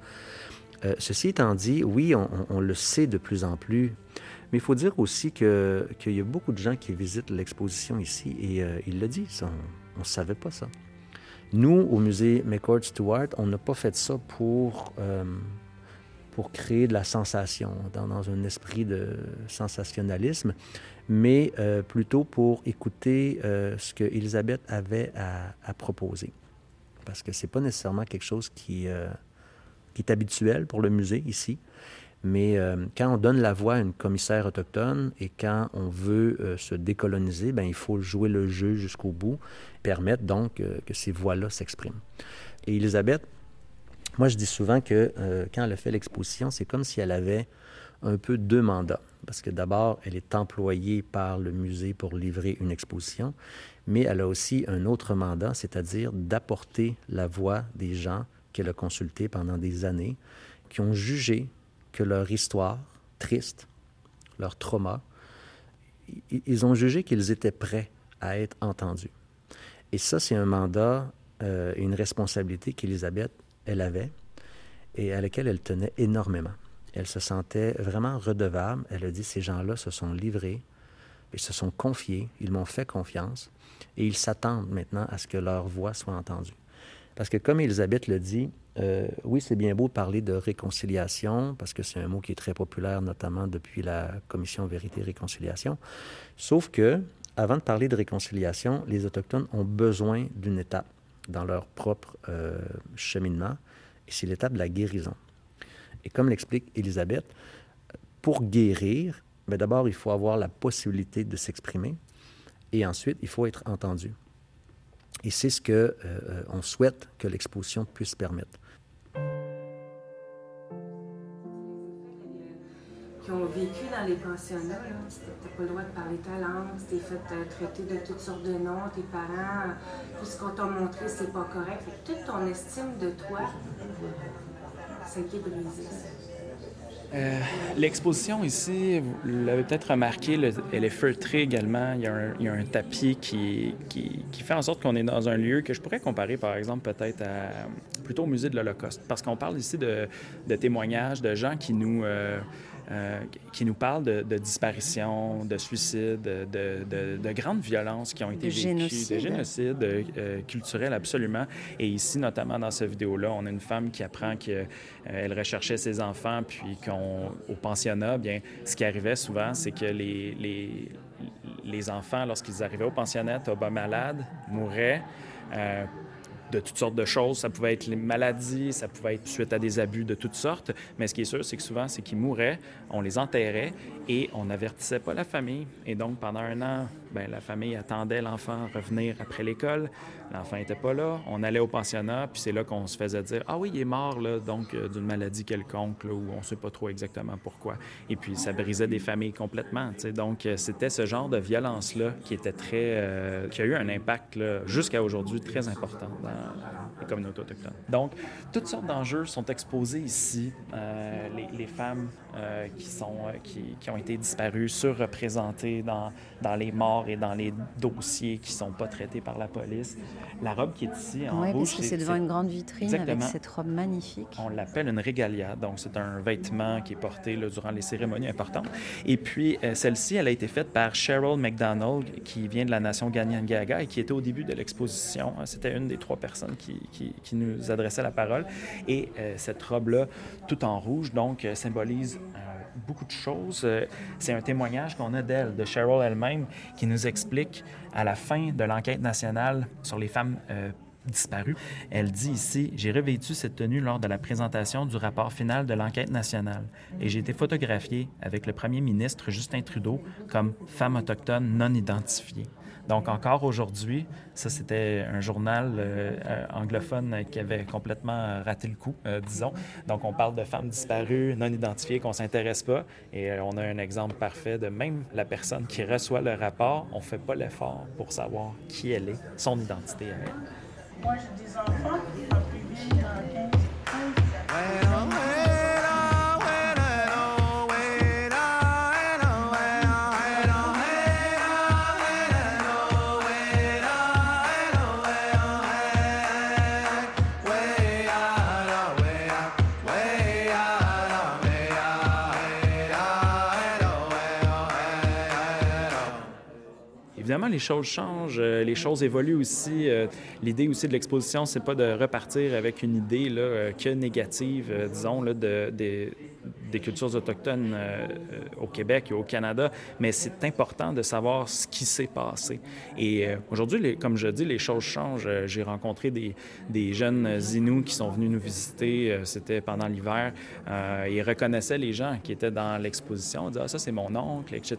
Euh, ceci étant dit, oui, on, le sait de plus en plus, mais il faut dire aussi qu'il y a beaucoup de gens qui visitent l'exposition ici et euh, il le dit, on ne savait pas ça. Nous, au musée McCord Stewart, on n'a pas fait ça pour, euh, pour créer de la sensation, dans, un esprit de sensationnalisme, mais euh, plutôt pour écouter euh, ce que Elisabeth avait à, proposer. Parce que c'est pas nécessairement quelque chose qui, euh, qui est habituel pour le musée ici. Mais quand on donne la voix à une commissaire autochtone et quand on veut se décoloniser, ben, il faut jouer le jeu jusqu'au bout, permettre donc que ces voix-là s'expriment. Et Elisabeth, moi je dis souvent que euh, quand elle fait l'exposition, c'est comme si elle avait un peu deux mandats. Parce que d'abord, elle est employée par le musée pour livrer une exposition, mais elle a aussi un autre mandat, c'est-à-dire d'apporter la voix des gens qu'elle a consultés pendant des années, qui ont jugé que leur histoire triste, leur trauma, ils ont jugé qu'ils étaient prêts à être entendus. Et ça, c'est un mandat euh, et une responsabilité qu'Élisabeth, elle avait et à laquelle elle tenait énormément. Elle se sentait vraiment redevable. Elle a dit, ces gens-là se sont livrés, ils se sont confiés, ils m'ont fait confiance et ils s'attendent maintenant à ce que leur voix soit entendue. Parce que comme Elisabeth le dit, euh, oui, c'est bien beau parler de réconciliation, parce que c'est un mot qui est très populaire, notamment depuis la commission Vérité et Réconciliation. Sauf que, avant de parler de réconciliation, les Autochtones ont besoin d'une étape dans leur propre euh, cheminement, et c'est l'étape de la guérison. Et comme l'explique Elisabeth, pour guérir, ben d'abord, il faut avoir la possibilité de s'exprimer, et ensuite, il faut être entendu. Et c'est ce que euh, euh, on souhaite que l'exposition puisse permettre. Qui ont vécu dans les pensionnats. C'était- T'as pas le droit de parler ta langue, t'es fait euh, traiter de toutes sortes de noms, tes parents, tout ce qu'on t'a montré, c'est pas correct. Toute ton estime de toi, c'est qui est brisé. Euh, L'exposition ici, vous l'avez peut-être remarqué, le- elle est feutrée également. Il y a un, tapis qui, qui, fait en sorte qu'on est dans un lieu que je pourrais comparer, par exemple, peut-être plutôt au musée de l'Holocauste. Parce qu'on parle ici de, de témoignages de gens qui nous, euh, euh, qui nous parlent de, de disparitions, de suicides, de, de- de grandes violences qui ont été vécues, génocide. de génocide euh, culturel absolument. Et ici, notamment dans cette vidéo-là, on a une femme qui apprend qu'elle recherchait ses enfants, puis qu'on, au pensionnat, bien, ce qui arrivait souvent, c'est que les, les, les enfants, lorsqu'ils arrivaient au pensionnat, tombent malades, mouraient. euh, de toutes sortes de choses. Ça pouvait être les maladies, ça pouvait être suite à des abus de toutes sortes. Mais ce qui est sûr, c'est que souvent, c'est qu'ils mouraient, on les enterrait et on n'avertissait pas la famille. Et donc, pendant un an, ben, la famille attendait l'enfant revenir après l'école. L'enfant n'était pas là. On allait au pensionnat, puis c'est là qu'on se faisait dire Ah oui, il est mort, là, donc euh, d'une maladie quelconque, là, où on ne sait pas trop exactement pourquoi. Et puis ça brisait des familles complètement. tu sais. Donc euh, c'était ce genre de violence-là qui était très. euh, qui a eu un impact, jusqu'à aujourd'hui, très important dans les communautés autochtones. Donc, toutes sortes d'enjeux sont exposés ici. Les, femmes qui, sont, qui, qui ont été disparues, surreprésentées dans, dans les morts et dans les dossiers qui ne sont pas traités par la police. La robe qui est ici en Oui, rouge, parce que c'est devant une grande vitrine Exactement. avec cette robe magnifique. on l'appelle une régalia, donc c'est un vêtement qui est porté là, durant les cérémonies importantes. Et puis, euh, celle-ci, elle a été faite par Cheryl McDonald, qui vient de la nation Ganyangaga et qui était au début de l'exposition. Euh, C'était une des trois personnes qui, qui- qui nous adressait la parole. Et euh, cette robe-là, tout en rouge, donc, euh, symbolise euh, beaucoup de choses. Euh, C'est un témoignage qu'on a d'elle, de Cheryl elle-même, qui nous explique à la fin de l'enquête nationale sur les femmes euh, disparues. Elle dit ici J'ai revêtu cette tenue lors de la présentation du rapport final de l'enquête nationale et j'ai été photographiée avec le premier ministre Justin Trudeau comme femme autochtone non identifiée. Donc, encore aujourd'hui, ça, c'était un journal euh, euh, anglophone qui avait complètement euh, raté le coup, disons. Donc, on parle de femmes disparues, non identifiées, qu'on ne s'intéresse pas. Et on a un exemple parfait de même la personne qui reçoit le rapport, on fait pas l'effort pour savoir qui elle est, son identité. Moi, j'ai des enfants, les choses changent, euh, les choses évoluent aussi. Euh, L'idée aussi de l'exposition, c'est pas de repartir avec une idée là, euh, que négative, disons, là, de, des- des cultures autochtones euh, euh, au Québec et au Canada, mais c'est important de savoir ce qui s'est passé. Et euh, aujourd'hui, comme je dis, les choses changent. J'ai rencontré des, des jeunes Inuits qui sont venus nous visiter, c'était pendant l'hiver. Ils reconnaissaient les gens qui étaient dans l'exposition, ils disaient, ah, ça c'est mon oncle, etc.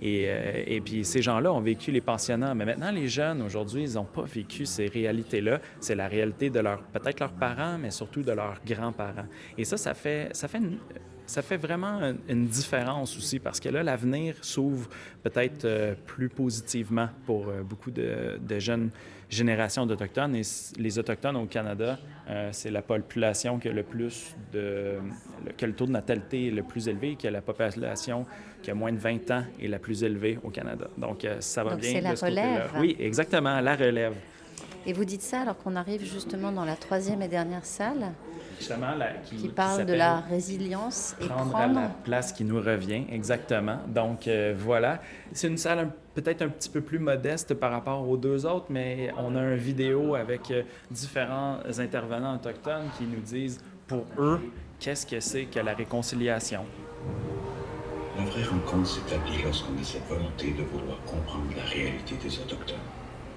Et, et puis ces gens-là ont vécu les pensionnats. Mais maintenant, les jeunes, aujourd'hui, ils n'ont pas vécu ces réalités-là. C'est la réalité de leur, peut-être leurs parents, mais surtout de leurs grands-parents. Et ça, ça fait, ça fait une- ça fait vraiment une- différence aussi parce que là, l'avenir s'ouvre peut-être euh, plus positivement pour euh, beaucoup de, de jeunes générations d'Autochtones. Et les Autochtones au Canada, euh, c'est la population qui a le plus de... le- qui a le taux de natalité le plus élevé, qui a la population qui a moins de 20 ans est la plus élevée au Canada. Donc, ça va Donc, bien c'est la ce relève. Oui, exactement, la relève. Et vous dites ça alors qu'on arrive justement dans la troisième et dernière salle Justement, la- qui, qui parle de la résilience et prendre, prendre. à la place qui nous revient, exactement. Donc euh, voilà, c'est une salle peut-être un petit peu plus modeste par rapport aux deux autres, mais on a une vidéo avec euh, différents intervenants autochtones qui nous disent pour eux qu'est-ce que c'est que la réconciliation? La vraie rencontre s'établit lorsqu'on a cette volonté de vouloir comprendre la réalité des Autochtones,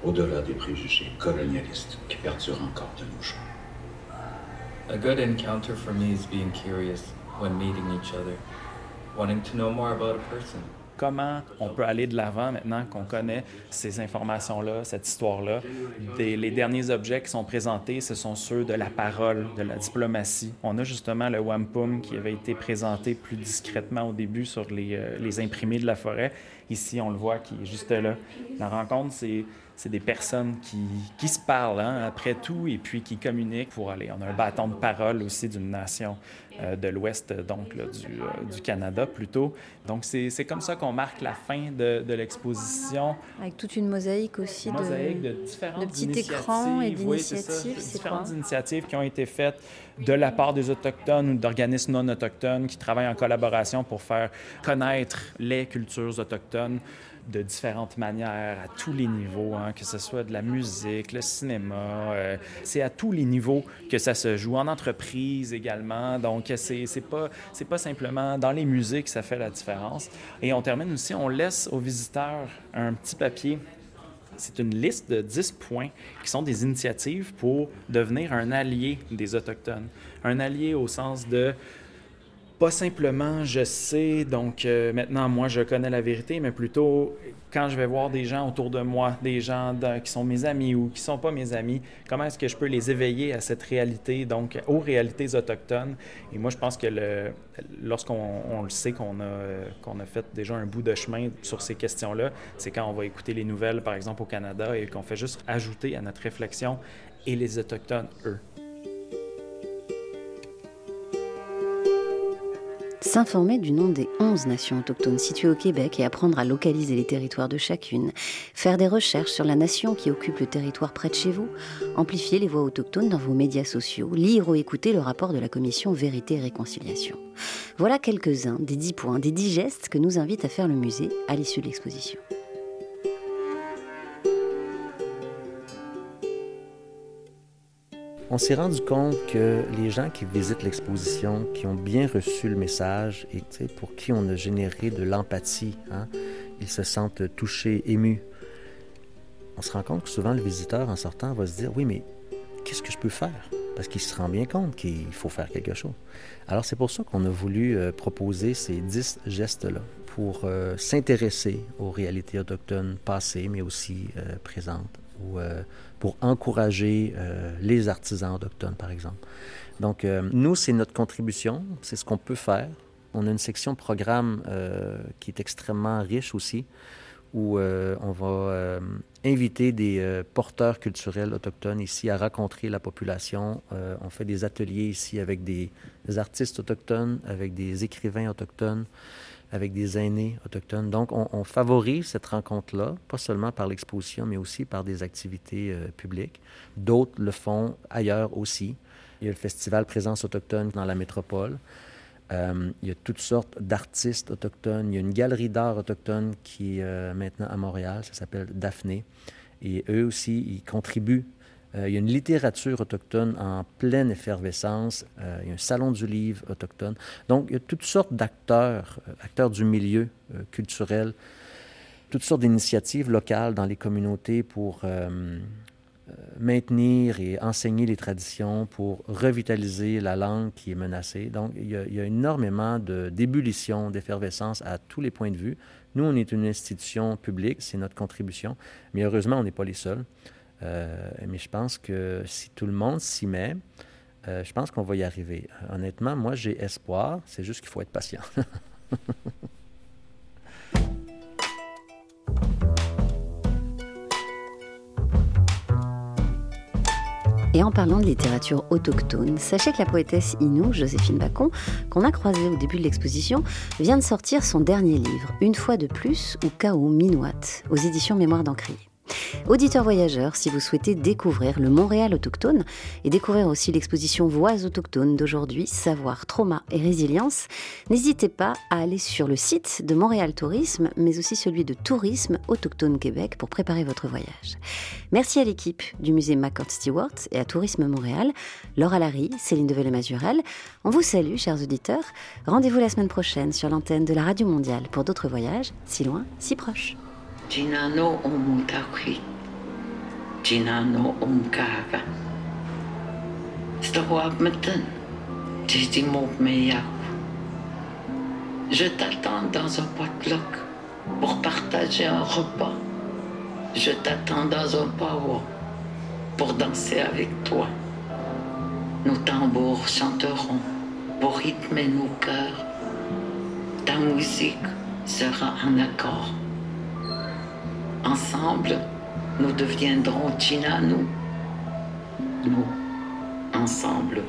au-delà des préjugés colonialistes qui perdurent encore de nos jours. A good encounter for me is being curious when meeting each other, wanting to know more about a person. Comment on peut aller de l'avant maintenant qu'on connaît ces informations-là, cette histoire-là? Les derniers objets qui sont présentés, ce sont ceux de la parole, de la diplomatie. On a justement le wampum qui avait été présenté plus discrètement au début sur les, euh, les imprimés de la forêt. Ici, on le voit qui est juste là. La rencontre, c'est c'est des personnes qui, qui se parlent hein, après tout et puis qui communiquent pour aller. On a un bâton de parole aussi d'une nation euh, de l'Ouest, donc là, du, euh, du Canada plutôt. Donc c'est comme ça qu'on marque la fin de, de l'exposition. Avec toute une mosaïque aussi de, de différentes de petits initiatives. écrans et d'initiatives. Différentes quoi? initiatives qui ont été faites de la part des Autochtones ou d'organismes non autochtones qui travaillent en collaboration pour faire connaître les cultures autochtones de différentes manières, à tous les niveaux, hein, que ce soit de la musique, le cinéma. euh, c'est à tous les niveaux que ça se joue, en entreprise également. Donc, c'est c'est pas, c'est pas simplement dans les musées que ça fait la différence. Et on termine aussi, on laisse aux visiteurs un petit papier c'est une liste de 10 points qui sont des initiatives pour devenir un allié des Autochtones. Un allié au sens de pas simplement je sais, donc euh, maintenant moi je connais la vérité, mais plutôt quand je vais voir des gens autour de moi, des gens qui sont mes amis ou qui sont pas mes amis, comment est-ce que je peux les éveiller à cette réalité, donc aux réalités autochtones? Et moi je pense que lorsqu'on on le sait qu'on a, euh, qu'on a fait déjà un bout de chemin sur ces questions-là, c'est quand on va écouter les nouvelles par exemple au Canada et qu'on fait juste ajouter à notre réflexion et les autochtones eux. S'informer du nom des 11 nations autochtones situées au Québec et apprendre à localiser les territoires de chacune, faire des recherches sur la nation qui occupe le territoire près de chez vous, amplifier les voix autochtones dans vos médias sociaux, lire ou écouter le rapport de la commission Vérité et Réconciliation. Voilà quelques-uns des 10 points, des 10 gestes que nous invite à faire le musée à l'issue de l'exposition. On s'est rendu compte que les gens qui visitent l'exposition, qui ont bien reçu le message et pour qui on a généré de l'empathie, hein, ils se sentent touchés, émus. On se rend compte que souvent le visiteur, en sortant, va se dire Oui, mais qu'est-ce que je peux faire Parce qu'il se rend bien compte qu'il faut faire quelque chose. Alors, c'est pour ça qu'on a voulu euh, proposer ces dix gestes-là pour euh, s'intéresser aux réalités autochtones passées, mais aussi euh, présentes, ou euh, pour encourager euh, les artisans autochtones, par exemple. Donc, euh, nous, c'est notre contribution, c'est ce qu'on peut faire. On a une section programme qui est extrêmement riche aussi, où on va inviter des porteurs culturels autochtones ici à rencontrer la population. On fait des ateliers ici avec des artistes autochtones, avec des écrivains autochtones, avec des aînés autochtones. Donc, on, favorise cette rencontre-là, pas seulement par l'exposition, mais aussi par des activités euh, publiques. D'autres le font ailleurs aussi. Il y a le festival Présence autochtone dans la métropole. Euh, il y a toutes sortes d'artistes autochtones. Il y a une galerie d'art autochtone qui est euh, maintenant à Montréal, ça s'appelle Daphné. Et eux aussi, ils contribuent. Euh, il y a une littérature autochtone en pleine effervescence. Euh, il y a un salon du livre autochtone. Donc, il y a toutes sortes d'acteurs, euh, acteurs du milieu culturel, toutes sortes d'initiatives locales dans les communautés pour maintenir et enseigner les traditions, pour revitaliser la langue qui est menacée. Donc, il y a, il y a énormément d'ébullition, d'effervescence à tous les points de vue. Nous, on est une institution publique, c'est notre contribution, mais heureusement, on n'est pas les seuls. Euh, mais je pense que si tout le monde s'y met, euh, je pense qu'on va y arriver. Honnêtement, moi, j'ai espoir, c'est juste qu'il faut être patient. Et en parlant de littérature autochtone, sachez que la poétesse Inou, Joséphine Bacon, qu'on a croisée au début de l'exposition, vient de sortir son dernier livre, Une fois de plus ou Kao Minuat, aux éditions Mémoire d'Encrier. Auditeurs voyageurs, si vous souhaitez découvrir le Montréal autochtone et découvrir aussi l'exposition Voix autochtones d'aujourd'hui, Savoir, Trauma et Résilience, n'hésitez pas à aller sur le site de Montréal Tourisme, mais aussi celui de Tourisme Autochtone Québec pour préparer votre voyage. Merci à l'équipe du musée McCord Stewart et à Tourisme Montréal, Laura Larry, Céline Develay-Mazurel. On vous salue, chers auditeurs. Rendez-vous la semaine prochaine sur l'antenne de la Radio Mondiale pour d'autres voyages, si loin, si proches. Jinano umkaga. Stawabmeten. Tijimopmeyak. Je t'attends dans un potluck pour partager un repas. Je t'attends dans un power pour danser avec toi. Nos tambours chanteront pour rythmer nos cœurs. Ta musique sera en accord. Ensemble, nous deviendrons Chinanu. Nous, ensemble,